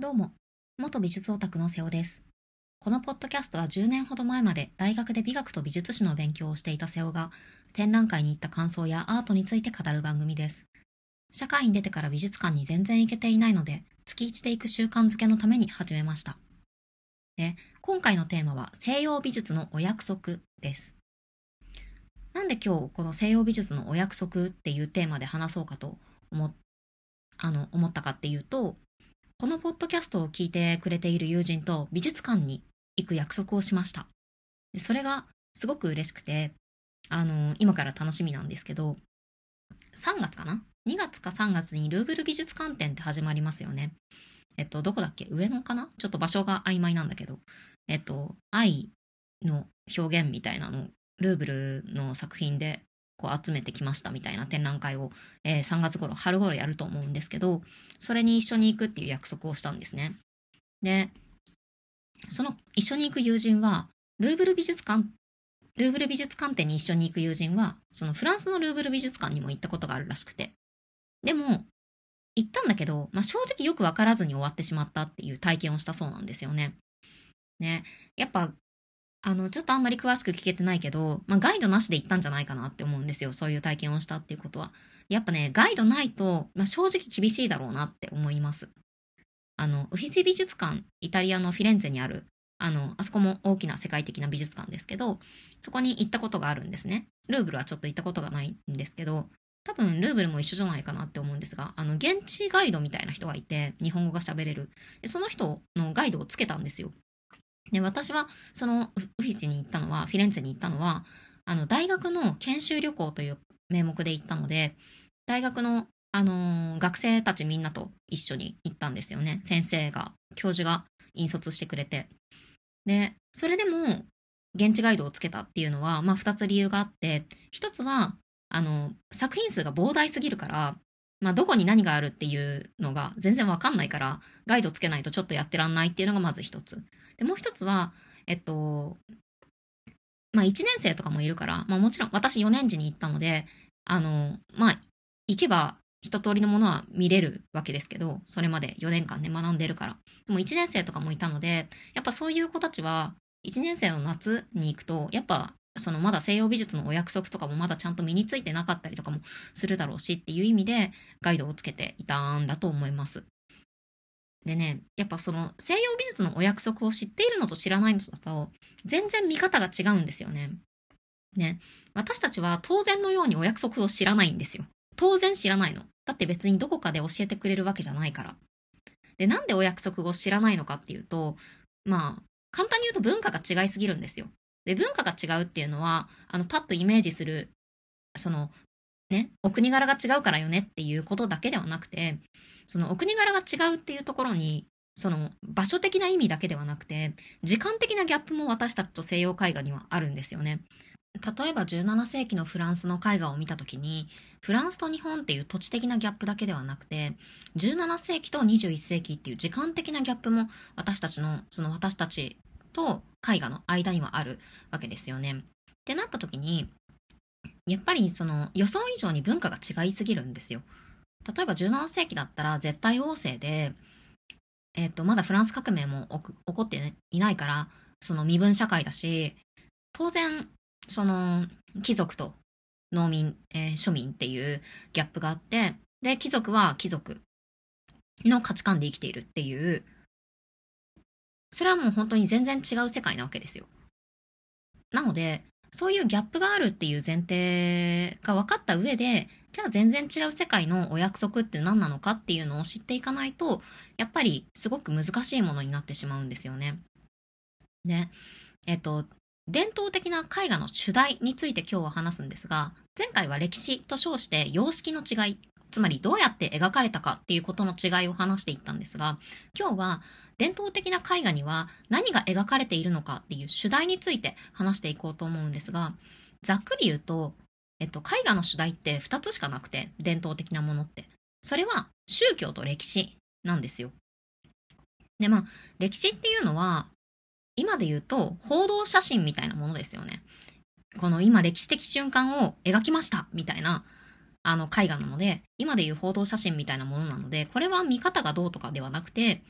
どうも、元美術オタクの瀬尾です。このポッドキャストは10年ほど前まで大学で美学と美術史の勉強をしていた瀬尾が展覧会に行った感想やアートについて語る番組です。社会に出てから美術館に全然行けていないので、月1で行く習慣づけのために始めました。で、今回のテーマは西洋美術のお約束です。なんで今日この西洋美術のお約束っていうテーマで話そうかと思あの思ったかっていうと、このポッドキャストを聞いてくれている友人と美術館に行く約束をしました。それがすごく嬉しくて、あの、今から楽しみなんですけど、3月かな ?2 月か3月にルーブル美術館展って始まりますよね。えっと、どこだっけ？上野かな？ちょっと場所が曖昧なんだけど、えっと、愛の表現みたいなのルーブルの作品でこう集めてきましたみたいな展覧会を、えー3月頃、春頃やると思うんですけど、それに一緒に行くっていう約束をしたんですね。で、その一緒に行く友人は、ルーブル美術館、ルーブル美術館展に一緒に行く友人は、そのフランスのルーブル美術館にも行ったことがあるらしくて。でも、行ったんだけど、まあ、正直よくわからずに終わってしまったっていう体験をしたそうなんですよね。ね。やっぱ、あの、ちょっとあんまり詳しく聞けてないけど、まあ、ガイドなしで行ったんじゃないかなって思うんですよ。そういう体験をしたっていうことは。やっぱね、ガイドないと、まあ、正直厳しいだろうなって思います。あの、ウフィツィ美術館、イタリアのフィレンツェにある、あの、あそこも大きな世界的な美術館ですけど、そこに行ったことがあるんですね。ルーブルはちょっと行ったことがないんですけど、多分ルーブルも一緒じゃないかなって思うんですが、あの、現地ガイドみたいな人がいて、日本語が喋れる。でその人のガイドをつけたんですよ。で、私は、その、ウウフィツィに行ったのは、フィレンツェに行ったのは、あの、大学の研修旅行という名目で行ったので、大学の、あのー学生たちみんなと一緒に行ったんですよね。先生が、教授が引率してくれて。で、それでも、現地ガイドをつけたっていうのは、まあ、二つ理由があって、一つは、あの、作品数が膨大すぎるから、まあ、どこに何があるっていうのが全然わかんないから、ガイドつけないとちょっとやってらんないっていうのがまず一つ。で、もう一つは、えっと、まあ、1年生とかもいるから、まあ、もちろん私4年時に行ったので、あの、まあ、行けば一通りのものは見れるわけですけど、それまで4年間ね、学んでるから。でも1年生とかもいたので、やっぱそういう子たちは、1年生の夏に行くと、やっぱ、そのまだ西洋美術のお約束とかもまだちゃんと身についてなかったりとかもするだろうしっていう意味でガイドをつけていたんだと思います。でね、やっぱその西洋美術のお約束を知っているのと知らないのとだと全然見方が違うんですよね。ね、私たちは当然のようにお約束を知らないんですよ。当然知らないの。だって別にどこかで教えてくれるわけじゃないから。で、なんでお約束を知らないのかっていうと、まあ、簡単に言うと文化が違いすぎるんですよ。で、文化が違うっていうのは、あの、パッとイメージする、その、ね、お国柄が違うからよねっていうことだけではなくて、そのお国柄が違うっていうところに、その場所的な意味だけではなくて、時間的なギャップも私たちと西洋絵画にはあるんですよね。例えば17世紀のフランスの絵画を見たときに、フランスと日本っていう土地的なギャップだけではなくて、17世紀と21世紀っていう時間的なギャップも私たちの、その私たちと絵画の間にはあるわけですよね。ってなった時に、やっぱりその予想以上に文化が違いすぎるんですよ。例えば17世紀だったら絶対王政で、えっ、と、まだフランス革命も起こって、いないから、その身分社会だし、当然、その貴族と農民、えー庶民っていうギャップがあって、で、貴族は貴族の価値観で生きているっていう、それはもう本当に全然違う世界なわけですよ。なので、そういうギャップがあるっていう前提が分かった上で、じゃあ全然違う世界のお約束って何なのかっていうのを知っていかないと、やっぱりすごく難しいものになってしまうんですよね。で、えっと、伝統的な絵画の主題について今日は話すんですが、前回は歴史と称して様式の違い、つまりどうやって描かれたかっていうことの違いを話していったんですが、今日は伝統的な絵画には何が描かれているのかっていう主題について話していこうと思うんですが、ざっくり言うと、えっと、絵画の主題って2つしかなくて、伝統的なものって。それは宗教と歴史なんですよ。で、まあ、歴史っていうのは、今で言うと報道写真みたいなものですよね。この今歴史的瞬間を描きましたみたいなあの絵画なので、今で言う報道写真みたいなものなので、これは見方がどうとかではなくて、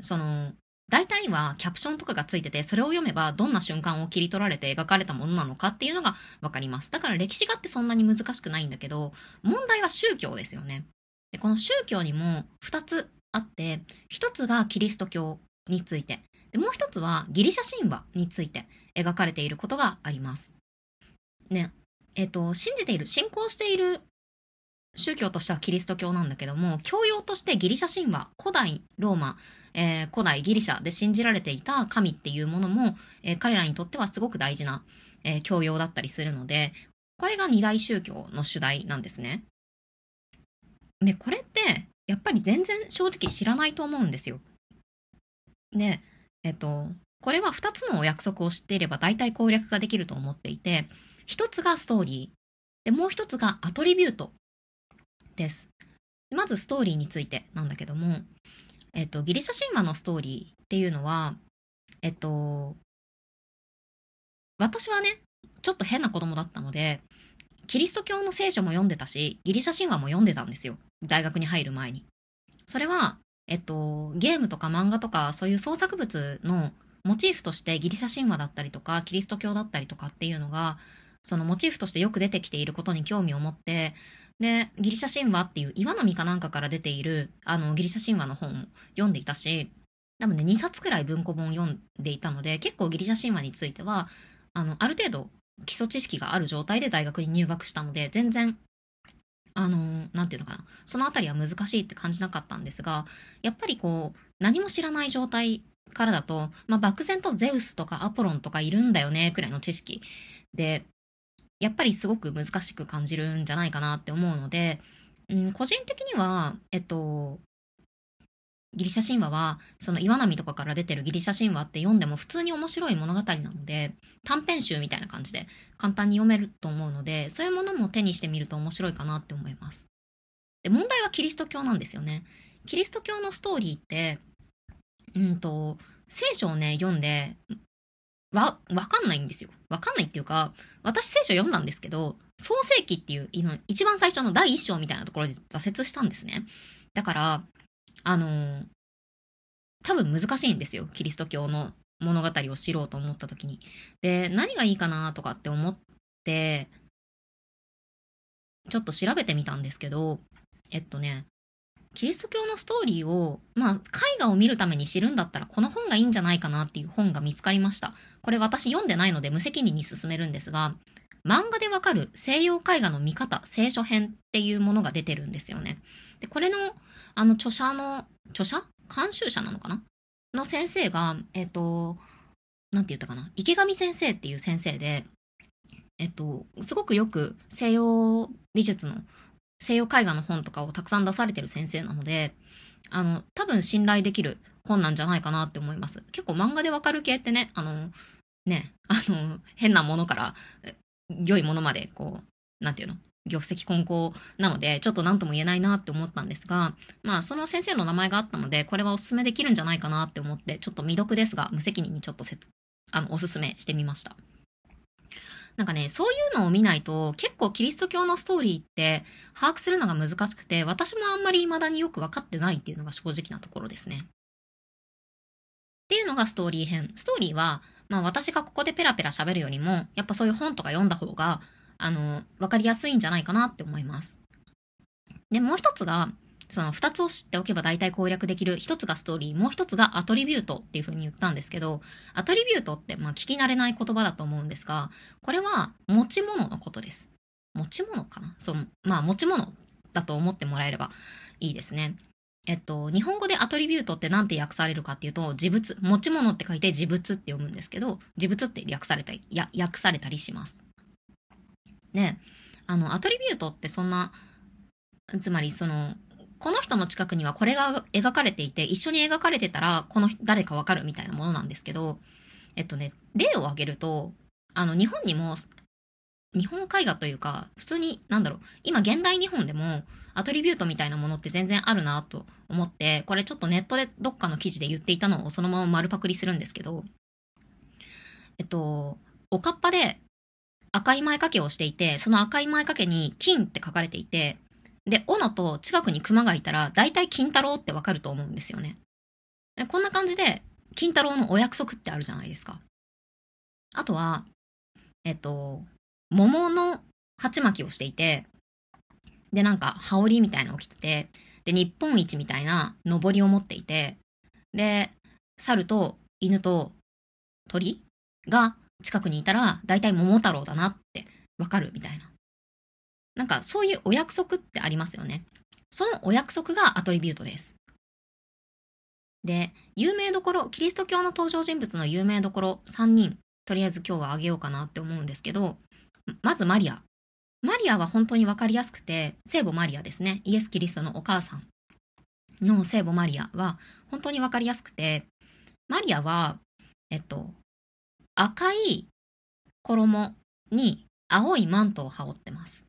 その、大体はキャプションとかがついてて、それを読めばどんな瞬間を切り取られて描かれたものなのかっていうのがわかります。だから歴史画ってそんなに難しくないんだけど、問題は宗教ですよね。でこの宗教にも2つあって、1つがキリスト教について、でもう1つはギリシャ神話について描かれていることがあります。ね、えっ、と、信じている、信仰している宗教としてはキリスト教なんだけども、教養としてギリシャ神話、古代ローマ、えー、古代ギリシャで信じられていた神っていうものも、えー、彼らにとってはすごく大事な、えー、教養だったりするので、これが二大宗教の主題なんですね。で、これって、やっぱり全然正直知らないと思うんですよ。で、えっと、これは2つのお約束を知っていれば大体攻略ができると思っていて、1つがストーリー、でもう1つがアトリビュートです。まずストーリーについてなんだけども、えっと、ギリシャ神話のストーリーっていうのは、えっと、私はね、ちょっと変な子供だったので、キリスト教の聖書も読んでたし、ギリシャ神話も読んでたんですよ。大学に入る前に。それは、えっと、ゲームとか漫画とか、そういう創作物のモチーフとしてギリシャ神話だったりとか、キリスト教だったりとかっていうのが、そのモチーフとしてよく出てきていることに興味を持って、で、ギリシャ神話っていう岩波かなんかから出ている、あの、ギリシャ神話の本を読んでいたし、多分ね、2冊くらい文庫本を読んでいたので、結構ギリシャ神話については、あの、ある程度基礎知識がある状態で大学に入学したので、全然、あの、なんていうのかな、そのあたりは難しいって感じなかったんですが、やっぱりこう、何も知らない状態からだと、まあ、漠然とゼウスとかアポロンとかいるんだよね、くらいの知識で、やっぱりすごく難しく感じるんじゃないかなって思うので、うん、個人的には、えっと、ギリシャ神話は、その岩波とかから出てるギリシャ神話って読んでも普通に面白い物語なので、短編集みたいな感じで簡単に読めると思うので、そういうものも手にしてみると面白いかなって思います。で、問題はキリスト教なんですよね。キリスト教のストーリーって、うんと、聖書をね、読んで、わ、わかんないんですよ。わかんないっていうか、私聖書読んだんですけど、創世記っていう、一番最初の第一章みたいなところで挫折したんですね。だから、あのー、多分難しいんですよ。キリスト教の物語を知ろうと思った時に。で、何がいいかなとかって思って、ちょっと調べてみたんですけど、えっとね、キリスト教のストーリーを、まあ、絵画を見るために知るんだったら、この本がいいんじゃないかなっていう本が見つかりました。これ私読んでないので無責任に進めるんですが、漫画でわかる西洋絵画の見方、聖書編っていうものが出てるんですよね。で、これの、あの、著者の、著者？監修者なのかな？の先生が、えっ、と、なんて言ったかな？池上先生っていう先生で、えっと、すごくよく西洋美術の西洋絵画の本とかをたくさん出されてる先生なので、あの、多分信頼できる本なんじゃないかなって思います。結構漫画でわかる系ってね、あの、ね、あの、変なものから良いものまで、こう、なんていうの？玉石混交なので、ちょっと何とも言えないなって思ったんですが、まあ、その先生の名前があったので、これはお勧めできるんじゃないかなって思って、ちょっと未読ですが、無責任にちょっとせつ、あの、お勧めしてみました。なんかね、そういうのを見ないと、結構キリスト教のストーリーって把握するのが難しくて、私もあんまり未だによく分かってないっていうのが正直なところですね。っていうのがストーリー編。ストーリーは、まあ私がここでペラペラ喋るよりも、やっぱそういう本とか読んだ方が、あの、分かりやすいんじゃないかなって思います。で、もう一つが、その二つを知っておけば大体攻略できる。一つがストーリー、もう一つがアトリビュートっていう風に言ったんですけど、アトリビュートってまあ聞き慣れない言葉だと思うんですが、これは持ち物のことです。持ち物かな？そう、まあ持ち物だと思ってもらえればいいですね。えっと、日本語でアトリビュートって何て訳されるかっていうと、自物、持ち物って書いて自物って読むんですけど、自物って略されたり、や、訳されたりします。で、あの、アトリビュートってそんな、つまりその、この人の近くにはこれが描かれていて、一緒に描かれてたら、この誰かわかるみたいなものなんですけど、えっとね、例を挙げると、あの、日本にも、日本絵画というか、普通に、なんだろう、今現代日本でも、アトリビュートみたいなものって全然あるなと思って、これちょっとネットでどっかの記事で言っていたのをそのまま丸パクリするんですけど、えっと、おかっぱで赤い前掛けをしていて、その赤い前掛けに金って書かれていて、で、斧と近くに熊がいたら、大体金太郎ってわかると思うんですよね。こんな感じで、金太郎のお約束ってあるじゃないですか。あとは、えっと、桃の鉢巻きをしていて、で、なんか、羽織みたいなのを着てて、で、日本一みたいな上りを持っていて、で、猿と犬と鳥が近くにいたら、大体桃太郎だなってわかるみたいな。なんか、そういうお約束ってありますよね。そのお約束がアトリビュートです。で、有名どころ、キリスト教の登場人物の有名どころ3人、とりあえず今日はあげようかなって思うんですけど、まずマリア。マリアは本当にわかりやすくて、聖母マリアですね。イエス・キリストのお母さんの聖母マリアは本当にわかりやすくて、マリアは、えっと、赤い衣に青いマントを羽織ってます。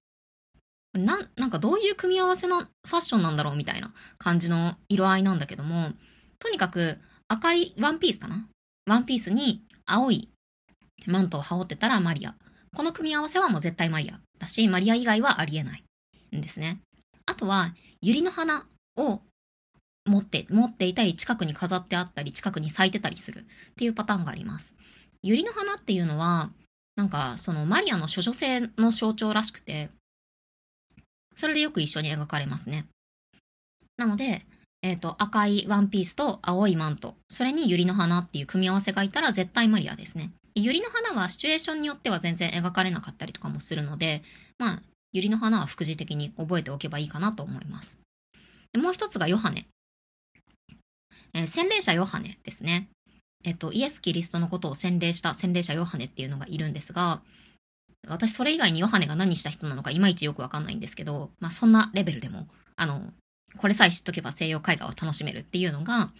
な、なんかどういう組み合わせのファッションなんだろうみたいな感じの色合いなんだけども、とにかく赤いワンピースかな？ワンピースに青いマントを羽織ってたらマリア。この組み合わせはもう絶対マリアだし、マリア以外はありえないんですね。あとは、ユリの花を持って、持っていたり、近くに飾ってあったり、近くに咲いてたりするっていうパターンがあります。ユリの花っていうのは、なんか、そのマリアの処女性の象徴らしくて、それでよく一緒に描かれますね。なので、えっ、ー、と、赤いワンピースと青いマント、それにユリの花っていう組み合わせがいたら絶対マリアですね。ユリの花はシチュエーションによっては全然描かれなかったりとかもするので、まあ、ユリの花は副次的に覚えておけばいいかなと思います。もう一つがヨハネ。えー、洗礼者ヨハネですね。えっと、イエス・キリストのことを洗礼した洗礼者ヨハネっていうのがいるんですが、私それ以外にヨハネが何した人なのかいまいちよくわかんないんですけど、まあそんなレベルでも、あの、これさえ知っとけば西洋絵画を楽しめるっていうのが、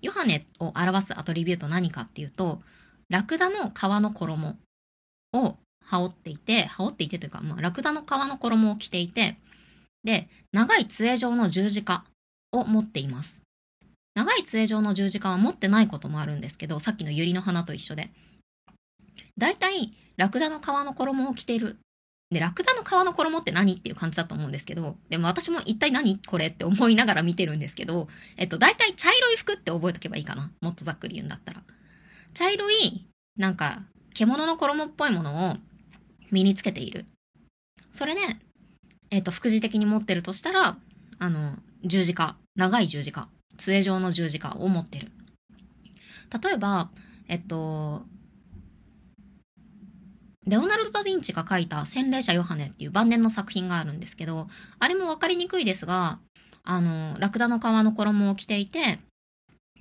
ヨハネを表すアトリビュート何かっていうと、ラクダの皮の衣を羽織っていて、羽織っていてというか、まあ、ラクダの皮の衣を着ていて、で、長い杖状の十字架を持っています。長い杖状の十字架は持ってないこともあるんですけど、さっきの百合の花と一緒で。だいたい、ラクダの皮の衣を着てる。で、ラクダの皮の衣って何っていう感じだと思うんですけど、でも私も一体何これって思いながら見てるんですけど、えっと、だいたい茶色い服って覚えとけばいいかな。もっとざっくり言うんだったら。茶色い、なんか、獣の衣っぽいものを身につけている。それで、えっ、と、副次的に持ってるとしたら、あの、十字架、長い十字架、杖状の十字架を持ってる。例えば、えっと、レオナルド・ダ・ヴィンチが書いた洗礼者ヨハネっていう晩年の作品があるんですけど、あれもわかりにくいですが、あの、ラクダの皮の衣を着ていて、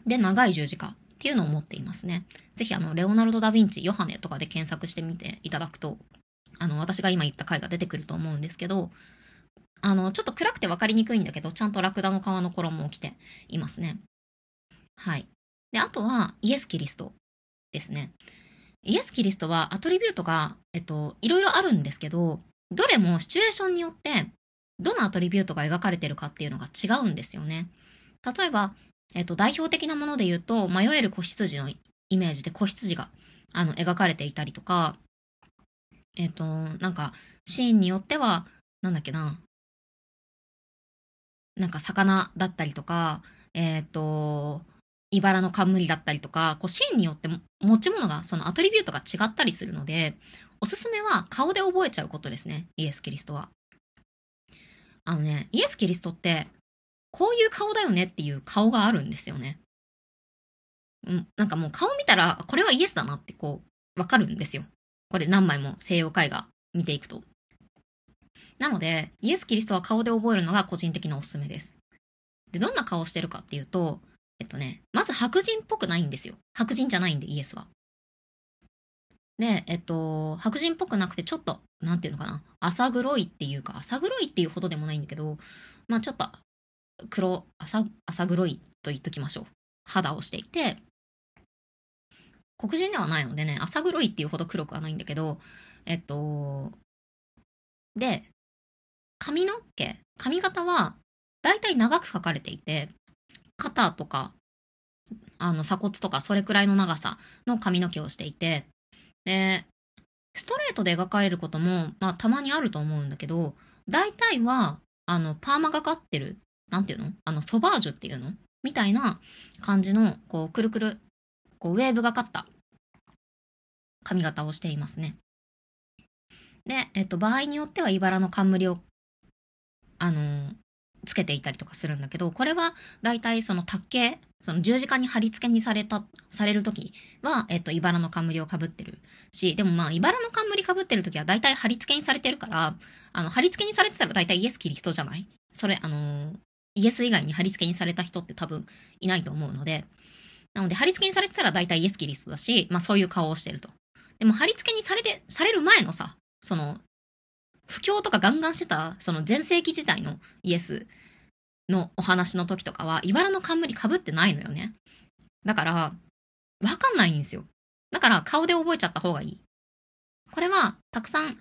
で、長い十字架っていうのを持っていますね。ぜひ、あの、レオナルド・ダ・ヴィンチ、ヨハネとかで検索してみていただくと、あの、私が今言った回が出てくると思うんですけど、あの、ちょっと暗くてわかりにくいんだけど、ちゃんとラクダの皮の衣を着ていますね。はい。で、あとは、イエス・キリストですね。イエス・キリストはアトリビュートが、えっと、いろいろあるんですけど、どれもシチュエーションによって、どのアトリビュートが描かれてるかっていうのが違うんですよね。例えば、えっと、代表的なもので言うと、迷える子羊のイメージで子羊が、あの、描かれていたりとか、えっと、なんか、シーンによっては、なんだっけな、なんか魚だったりとか、えっ、と、茨の冠だったりとか、こうシーンによって持ち物が、そのアトリビュートが違ったりするので、おすすめは顔で覚えちゃうことですね。イエス・キリストは。あのね、イエス・キリストって、こういう顔だよねっていう顔があるんですよね。うん、なんかもう顔見たら、これはイエスだなってこう、わかるんですよ。これ何枚も西洋絵画見ていくと。なので、イエス・キリストは顔で覚えるのが個人的なおすすめです。で、どんな顔してるかっていうと、えっとね、まず白人っぽくないんですよ。白人じゃないんで、イエスは。で、えっと、白人っぽくなくて、ちょっと、なんていうのかな、浅黒いっていうか、浅黒いっていうほどでもないんだけど、まあちょっと、黒、浅、浅黒いと言っときましょう。肌をしていて、黒人ではないのでね、浅黒いっていうほど黒くはないんだけど、えっと、で、髪の毛、髪型はだいたい長く描かれていて、肩とか、あの鎖骨とかそれくらいの長さの髪の毛をしていて、で、ストレートで描かれることも、まあたまにあると思うんだけど、大体は、あの、パーマがかってる、なんていうの？あの、ソバージュっていうの？みたいな感じの、こう、くるくる、こう、ウェーブがかった髪型をしていますね。で、えっと、場合によっては、茨の冠を、あのーつけていたりとかするんだけど、これは大体その卓形、その十字架に貼り付けにされた、されるときは、えっと、茨の冠を被ってるし、でもまあ、茨の冠被ってるときは大体貼り付けにされてるから、あの、貼り付けにされてたら大体イエス・キリストじゃない？それ、あの、イエス以外に貼り付けにされた人って多分いないと思うので、なので、貼り付けにされてたら大体イエス・キリストだし、まあそういう顔をしてると。でも、貼り付けにされて、される前のさ、その、不況とかガンガンしてた、その前世紀時代のイエスのお話の時とかは、茨の冠被ってないのよね。だから、わかんないんですよ。だから顔で覚えちゃった方がいい。これは、たくさん、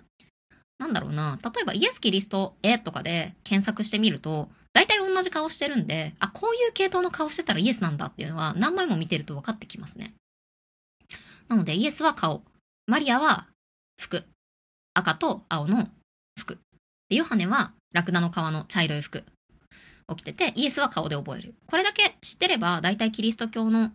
なんだろうな、例えばイエス・キリスト絵とかで検索してみると、大体同じ顔してるんで、あ、こういう系統の顔してたらイエスなんだっていうのは何枚も見てると分かってきますね。なので、イエスは顔。マリアは服。赤と青の服。で、ヨハネはラクダの皮の茶色い服。起きてて、イエスは顔で覚える。これだけ知ってれば、大体キリスト教の、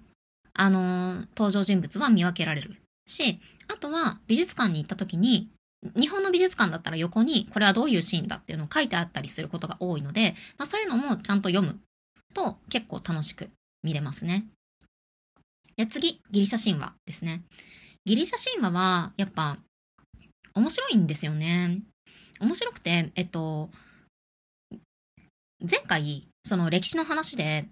あのー、登場人物は見分けられるし、あとは美術館に行った時に、日本の美術館だったら横にこれはどういうシーンだっていうのを書いてあったりすることが多いので、まあ、そういうのもちゃんと読むと結構楽しく見れますね。で次、ギリシャ神話ですね。ギリシャ神話はやっぱ面白いんですよね。面白くて、えっと、前回、その歴史の話で、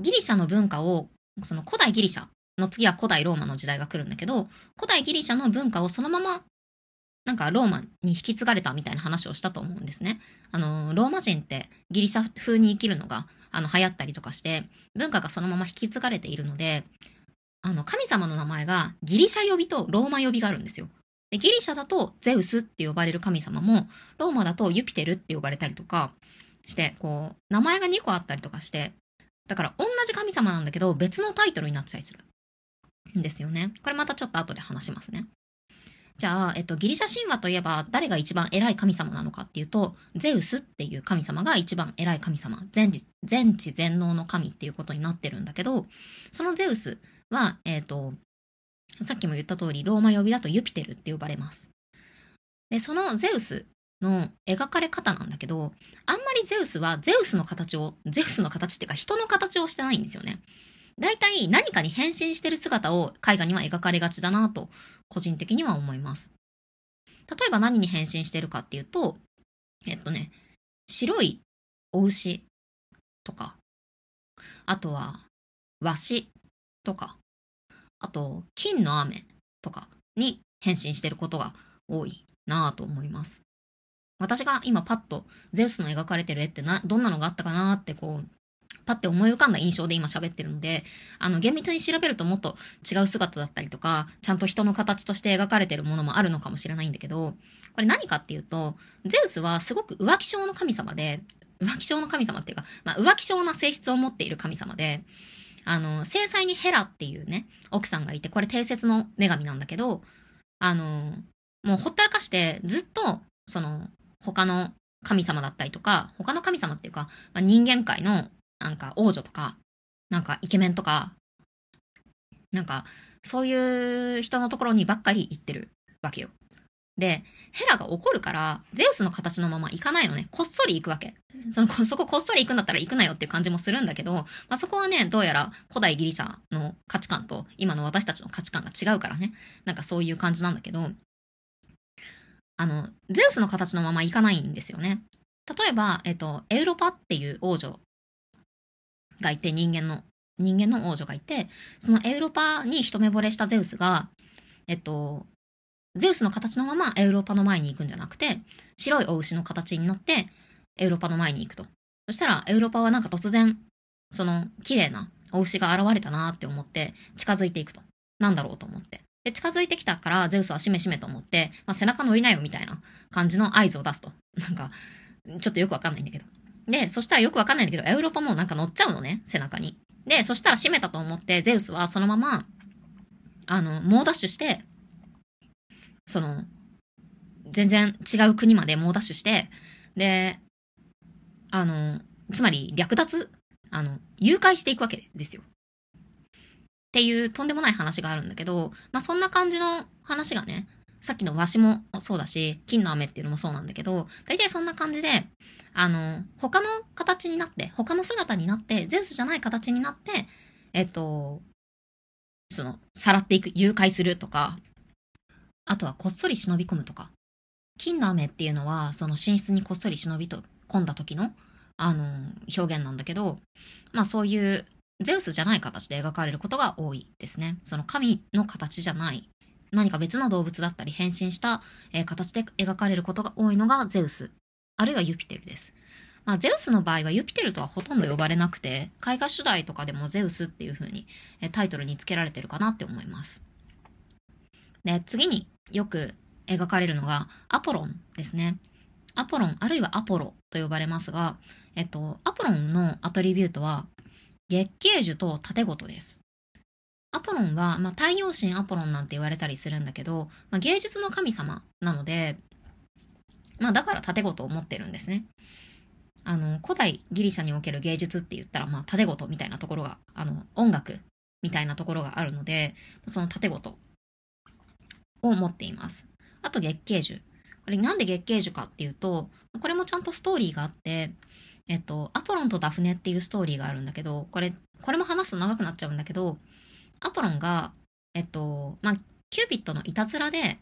ギリシャの文化を、その古代ギリシャの次は古代ローマの時代が来るんだけど、古代ギリシャの文化をそのまま、なんかローマに引き継がれたみたいな話をしたと思うんですね。あの、ローマ人ってギリシャ風に生きるのが、あの、流行ったりとかして、文化がそのまま引き継がれているので、あの、神様の名前がギリシャ呼びとローマ呼びがあるんですよ。でギリシャだとゼウスって呼ばれる神様も、ローマだとユピテルって呼ばれたりとかして、こう、名前が2個あったりとかして、だから同じ神様なんだけど別のタイトルになってたりする。んですよね。これまたちょっと後で話しますね。じゃあ、えっと、ギリシャ神話といえば誰が一番偉い神様なのかっていうと、ゼウスっていう神様が一番偉い神様。全知、全知全能の神っていうことになってるんだけど、そのゼウスは、えっと、さっきも言った通り、ローマ呼びだとユピテルって呼ばれます。で、そのゼウスの描かれ方なんだけど、あんまりゼウスはゼウスの形を、ゼウスの形っていうか人の形をしてないんですよね。大体何かに変身してる姿を絵画には描かれがちだなと、個人的には思います。例えば何に変身してるかっていうと、えっとね、白いお牛とか、あとは和紙とか、あと金の雨とかに変身してることが多いなぁと思います。私が今パッとゼウスの描かれてる絵ってな、どんなのがあったかなってこう、パッて思い浮かんだ印象で今喋ってるので、あの、厳密に調べるともっと違う姿だったりとか、ちゃんと人の形として描かれてるものもあるのかもしれないんだけど、これ何かっていうと、ゼウスはすごく浮気症の神様で、浮気症の神様っていうか、まあ、浮気症な性質を持っている神様で、あの、制裁にヘラっていうね、奥さんがいて、これ定説の女神なんだけど、あの、もうほったらかしてずっと、その、他の神様だったりとか、他の神様っていうか、まあ、人間界のなんか王女とか、なんかイケメンとか、なんかそういう人のところにばっかり行ってるわけよ。で、ヘラが怒るから、ゼウスの形のまま行かないのね。こっそり行くわけ。その、そここっそり行くんだったら行くなよっていう感じもするんだけど、まあ、そこはね、どうやら古代ギリシャの価値観と今の私たちの価値観が違うからね。なんかそういう感じなんだけど、あの、ゼウスの形のままいかないんですよね。例えば、えっと、エウロパっていう王女がいて、人間の、人間の王女がいて、そのエウロパに一目惚れしたゼウスが、えっと、ゼウスの形のままエウロパの前に行くんじゃなくて、白いお牛の形になって、エウロパの前に行くと。そしたら、エウロパはなんか突然、その、綺麗なお牛が現れたなって思って、近づいていくと。なんだろうと思って。で、近づいてきたから、ゼウスはしめしめと思って、まあ、背中乗りなよみたいな感じの合図を出すと。なんか、ちょっとよくわかんないんだけど。で、そしたらよくわかんないんだけど、エウロパもなんか乗っちゃうのね、背中に。で、そしたら閉めたと思って、ゼウスはそのまま、あの、猛ダッシュして、その、全然違う国まで猛ダッシュして、で、あの、つまり略奪あの、誘拐していくわけですよ。っていうとんでもない話があるんだけど、まあ、そんな感じの話がね、さっきのわしもそうだし、金の雨っていうのもそうなんだけど、大体そんな感じで、あの、他の形になって、他の姿になって、ゼウスじゃない形になって、えっと、その、さらっていく、誘拐するとか、あとはこっそり忍び込むとか。金の雨っていうのは、その寝室にこっそり忍び込んだ時の、あの、表現なんだけど、まあそういうゼウスじゃない形で描かれることが多いですね。その神の形じゃない、何か別の動物だったり変身した、形で描かれることが多いのがゼウス、あるいはユピテルです。まあ、ゼウスの場合はユピテルとはほとんど呼ばれなくて、絵画主題とかでもゼウスっていう風に、タイトルに付けられてるかなって思います。で、次によく描かれるのがアポロンですね。アポロンあるいはアポロと呼ばれますが、えっと、アポロンのアトリビュートは月桂樹と盾事です。アポロンは、まあ、太陽神アポロンなんて言われたりするんだけど、まあ、芸術の神様なので、まあ、だから盾事を持ってるんですね。あの、古代ギリシャにおける芸術って言ったら、まあ、盾事みたいなところが、あの、音楽みたいなところがあるので、その盾事を持っています。あと月桂樹。これなんで月桂樹かっていうと、これもちゃんとストーリーがあって、えっと、アポロンとダフネっていうストーリーがあるんだけど、これ、これも話すと長くなっちゃうんだけど、アポロンが、えっと、まあ、キューピットのいたずらで、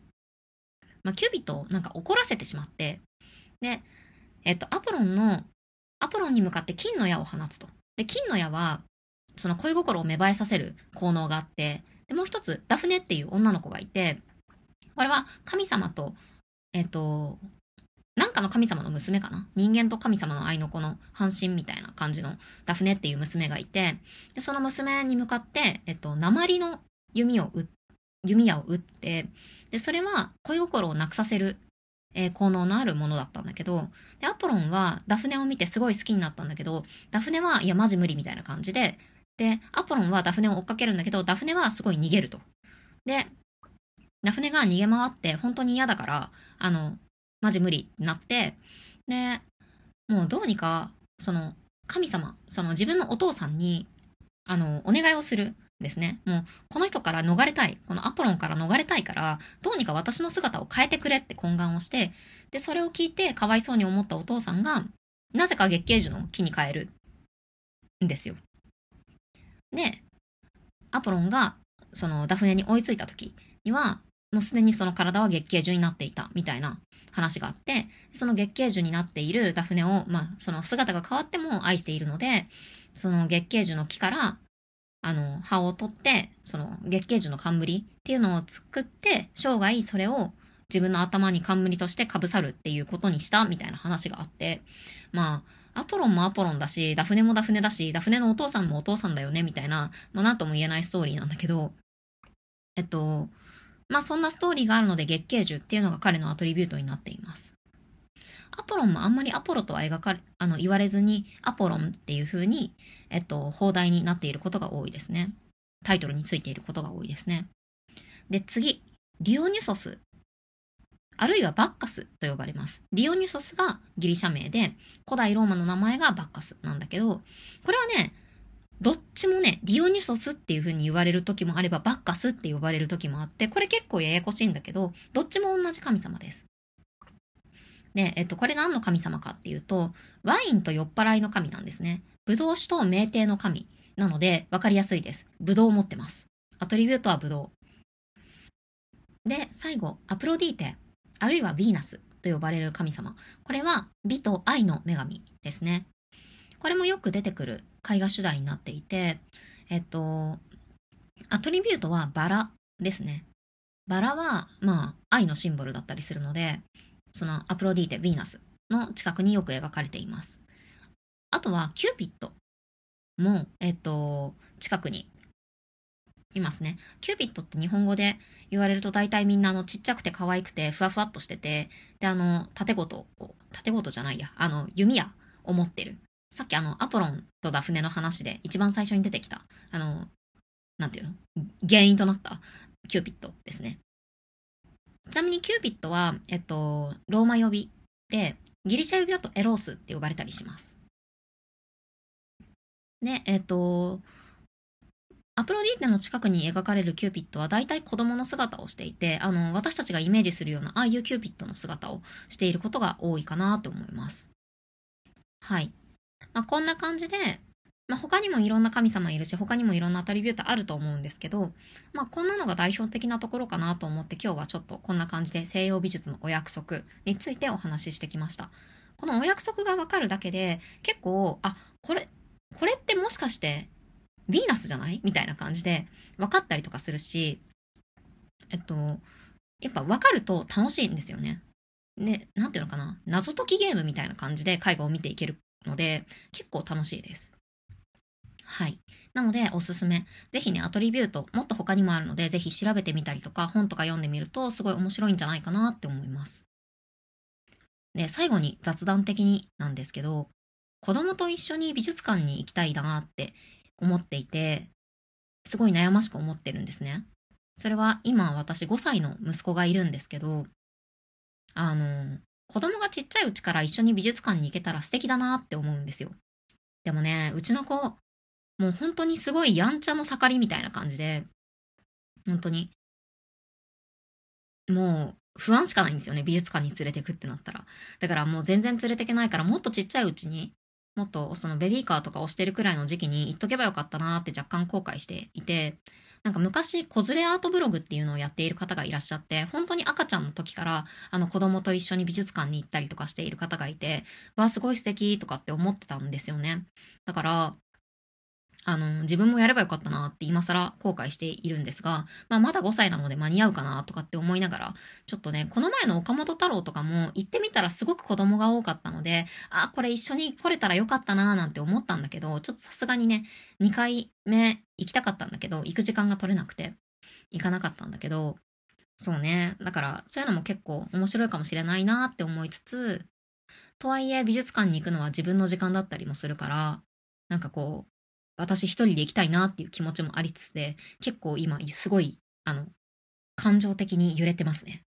まあ、キューピットをなんか怒らせてしまって、で、えっと、アポロンの、アポロンに向かって金の矢を放つと。で、金の矢は、その恋心を芽生えさせる効能があって、で、もう一つ、ダフネっていう女の子がいて、これは神様と、えっ、と、なんかの神様の娘かな？人間と神様の愛の子の半神みたいな感じのダフネっていう娘がいて、でその娘に向かって、えっと、鉛の弓を打、弓矢を打って、で、それは恋心をなくさせる、えー、効能のあるものだったんだけど、で、アポロンはダフネを見てすごい好きになったんだけど、ダフネは、いや、マジ無理みたいな感じで、で、アポロンはダフネを追っかけるんだけど、ダフネはすごい逃げると。で、ダフネが逃げ回って本当に嫌だから、あの、マジ無理ってなって、で、もうどうにか、その、神様、その自分のお父さんに、あの、お願いをするんですね。もう、この人から逃れたい。このアポロンから逃れたいから、どうにか私の姿を変えてくれって懇願をして、で、それを聞いてかわいそうに思ったお父さんが、なぜか月桂樹の木に変えるんですよ。で、アポロンが、そのダフネに追いついた時には、もうすでにその体は月桂樹になっていたみたいな話があって、その月桂樹になっているダフネを、まあ、その姿が変わっても愛しているので、その月桂樹の木から、あの、葉を取って、その月桂樹の冠っていうのを作って、生涯それを自分の頭に冠として被さるっていうことにしたみたいな話があって、まあ、アポロンもアポロンだし、ダフネもダフネだし、ダフネのお父さんもお父さんだよね、みたいな、まあなんとも言えないストーリーなんだけど、えっと、まあそんなストーリーがあるので月桂樹っていうのが彼のアトリビュートになっています。アポロンもあんまりアポロとは描かれ、あの、言われずに、アポロンっていう風に、えっと、放題になっていることが多いですね。タイトルについていることが多いですね。で、次、ディオニュソス。あるいはバッカスと呼ばれます。ディオニュソスがギリシャ名で、古代ローマの名前がバッカスなんだけど、これはね、どっちもね、ディオニュソスっていう風に言われる時もあれば、バッカスって呼ばれる時もあって、これ結構ややこしいんだけど、どっちも同じ神様です。で、えっと、これ何の神様かっていうと、ワインと酔っ払いの神なんですね。ブドウ酒と酩酊の神。なので、わかりやすいです。ブドウを持ってます。アトリビュートはブドウ。で、最後、アプロディーテ、あるいはヴィーナスと呼ばれる神様。これは美と愛の女神ですね。これもよく出てくる絵画主題になっていて、えっと、アトリビュートはバラですね。バラは、まあ、愛のシンボルだったりするので、そのアプロディーテ、ヴィーナスの近くによく描かれています。あとは、キューピットも、えっと、近くにいますね。キューピットって日本語で言われると大体みんなあのちっちゃくて可愛くてふわふわっとしてて、で、あの、盾ごと、盾ごとじゃないや、あの、弓矢を持ってるさっきあの、アポロンとダフネの話で一番最初に出てきた、あの、なんていうの？原因となったキューピットですね。ちなみにキューピットは、えっと、ローマ呼びで、ギリシャ呼びだとエロースって呼ばれたりします。で、えっ、と、アプロディーテの近くに描かれるキューピッドは大体子供の姿をしていて、あの、私たちがイメージするような、ああいうキューピッドの姿をしていることが多いかなと思います。はい。まあ、こんな感じで、まあ、他にもいろんな神様いるし、他にもいろんなアトリビュートあると思うんですけど、まあ、こんなのが代表的なところかなと思って今日はちょっとこんな感じで西洋美術のお約束についてお話ししてきました。このお約束がわかるだけで結構、あ、これ、これってもしかしてヴィーナスじゃない？みたいな感じで分かったりとかするし、えっと、やっぱ分かると楽しいんですよね。で、なんていうのかな、謎解きゲームみたいな感じで絵画を見ていけるので、結構楽しいです。はい。なので、おすすめ。ぜひね、アトリビュート、もっと他にもあるので、ぜひ調べてみたりとか、本とか読んでみると、すごい面白いんじゃないかなって思います。で、最後に雑談的になんですけど、子供と一緒に美術館に行きたいなって思っていて、すごい悩ましく思ってるんですね。それは今私5歳の息子がいるんですけど、あの、子供がちっちゃいうちから一緒に美術館に行けたら素敵だなって思うんですよ。でもね、うちの子、もう本当にすごいやんちゃの盛りみたいな感じで、本当に、もう不安しかないんですよね、美術館に連れてくってなったら。だからもう全然連れてけないから、もっとちっちゃいうちに、もっとそのベビーカーとか押してるくらいの時期に行っとけばよかったなって若干後悔していて、なんか昔、子連れアートブログっていうのをやっている方がいらっしゃって、本当に赤ちゃんの時から、あの子供と一緒に美術館に行ったりとかしている方がいて、わあ、すごい素敵とかって思ってたんですよね。だから、あの、自分もやればよかったなって今更後悔しているんですが、まあまだ5歳なので間に合うかなとかって思いながら、ちょっとね、この前の岡本太郎とかも行ってみたらすごく子供が多かったので、あ、これ一緒に来れたらよかったななんて思ったんだけど、ちょっとさすがにね、2回目行きたかったんだけど、行く時間が取れなくて、行かなかったんだけど、そうね、だからそういうのも結構面白いかもしれないなって思いつつ、とはいえ美術館に行くのは自分の時間だったりもするから、なんかこう、私一人で行きたいなっていう気持ちもありつつで、結構今すごい、あの、感情的に揺れてますね。